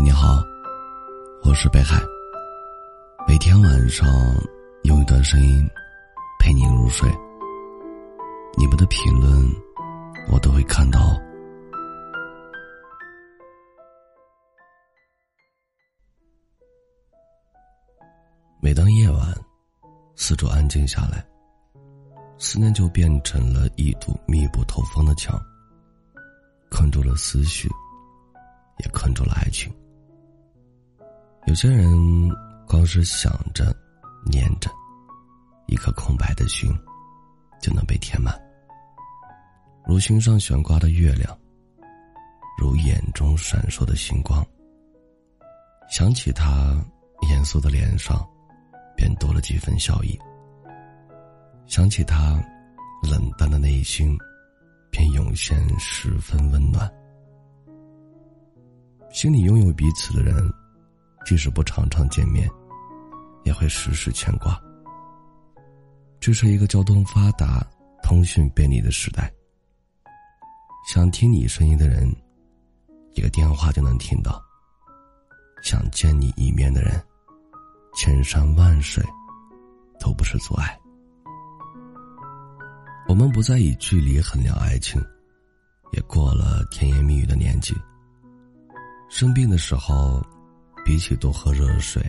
你好，我是北海。每天晚上用一段声音陪你入睡。你们的评论我都会看到。每当夜晚，四周安静下来，思念就变成了一堵密不透风的墙，困住了思绪，也困住了爱情。有些人光是想着、念着，一颗空白的心就能被填满，如心上悬挂的月亮，如眼中闪烁的星光。想起他严肃的脸上。便多了几分笑意。想起他冷淡的内心，便涌现十分温暖。心里拥有彼此的人，即使不常常见面，也会时时牵挂。这是一个交通发达、通讯便利的时代。想听你声音的人，一个电话就能听到；想见你一面的人。千山万水，都不是阻碍。我们不再以距离衡量爱情，也过了甜言蜜语的年纪。生病的时候，比起多喝热水，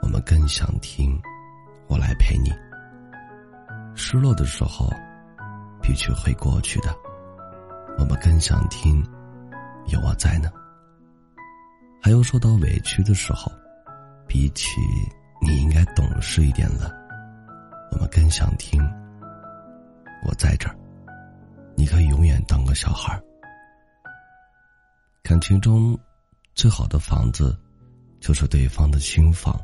我们更想听“我来陪你”。失落的时候，比起会过去的，我们更想听“有我在呢”。还有受到委屈的时候。比起你应该懂事一点了，我们更想听。我在这儿，你可以永远当个小孩儿。感情中，最好的房子，就是对方的心房。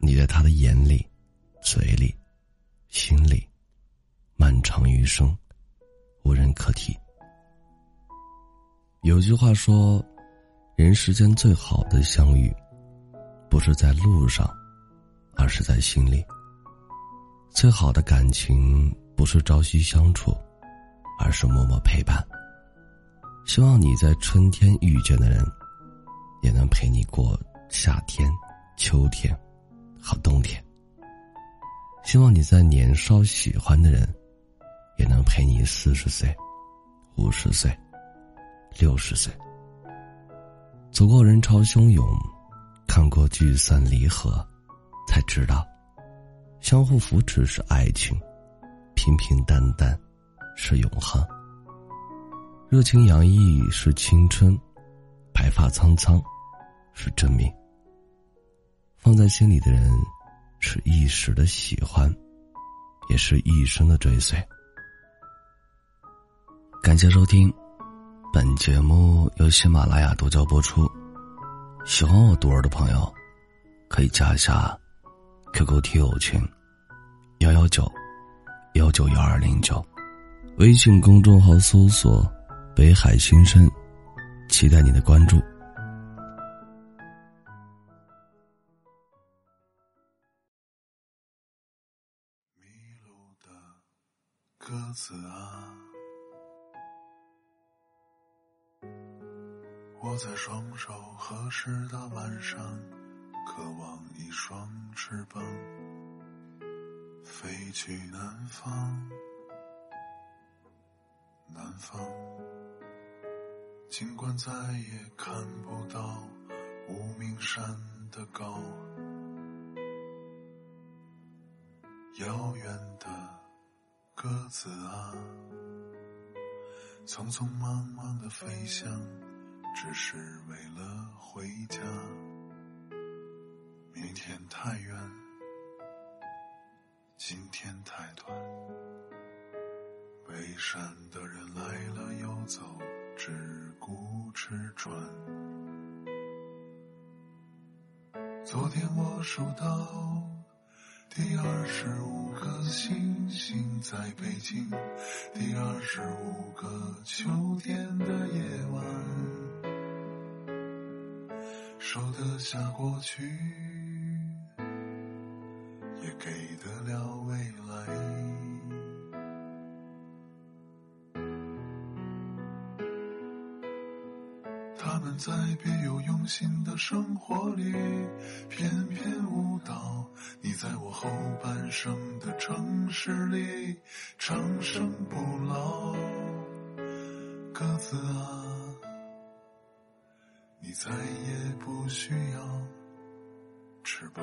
你在他的眼里、嘴里、心里，漫长余生，无人可替。有句话说，人世间最好的相遇。不是在路上，而是在心里。最好的感情不是朝夕相处，而是默默陪伴。希望你在春天遇见的人，也能陪你过夏天、秋天和冬天。希望你在年少喜欢的人，也能陪你四十岁、五十岁、六十岁，走过人潮汹涌。看过聚散离合，才知道，相互扶持是爱情，平平淡淡是永恒，热情洋溢是青春，白发苍苍是证明。放在心里的人，是一时的喜欢，也是一生的追随。感谢收听，本节目由喜马拉雅独家播出。喜欢我独儿的朋友，可以加一下 QQ 听友群幺幺九幺九幺二零九，微信公众号搜索“北海新生”，期待你的关注。迷路的鸽子啊。我在双手合十的晚上，渴望一双翅膀，飞去南方。南方，尽管再也看不到无名山的高，遥远的鸽子啊，匆匆忙忙的飞翔。只是为了回家。明天太远，今天太短。背山的人来了又走，只顾吃穿。昨天我数到第二十五颗星星在北京，第二十五个秋天的夜晚。收得下过去，我们在别有用心的生活里翩翩舞蹈，你在我后半生的城市里长生不老。鸽子啊，你再也不需要翅膀。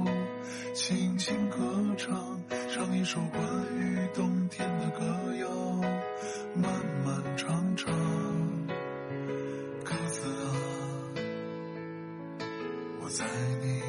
轻轻歌唱，唱一首关于冬天的歌谣，漫漫长长。鸽子啊，我在你